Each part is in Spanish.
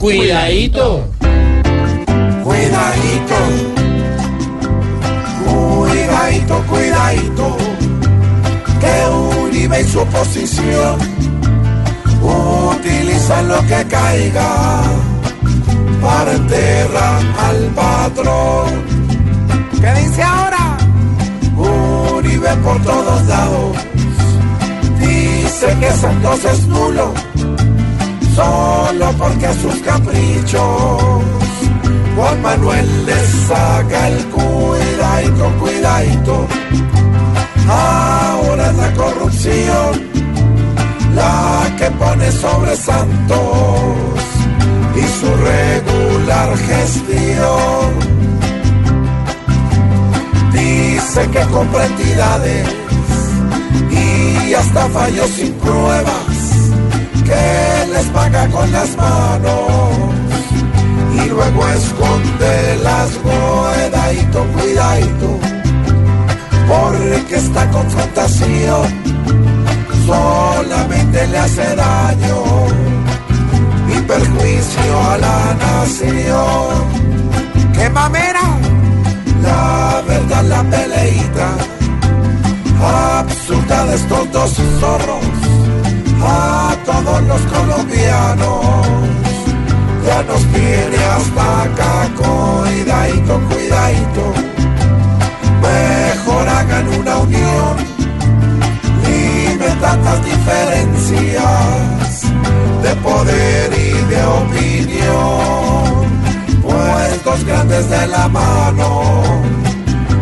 Cuidadito. Cuidadito. Cuidadito, cuidadito. Que Uribe y su oposición utilizan lo que caiga para enterrar al patrón. ¿Qué dice ahora? Uribe por todos lados. Dice que Santos es nulo. Solo porque a sus caprichos Juan Manuel le saca el cuidadito, cuidadito. Ahora es la corrupción la que pone sobre Santos y su regular gestión. Dice que compra entidades y hasta fallos sin pruebas que les paga con las manos y luego esconde las cuidadito, cuidadito, porque esta confrontación solamente le hace daño y perjuicio a la nación. ¡Qué mamera! La verdad, la peleita absurda de estos dos zorros tiene hasta acá, cuidadito, cuidadito. Mejor hagan una unión, libre tantas diferencias de poder y de opinión. Pues dos grandes de la mano,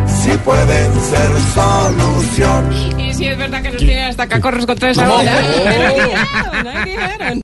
si pueden ser solución. Y si es verdad que nos tiene hasta acá corres contra esa hora. Pero dijeron, ¿no? dijeron.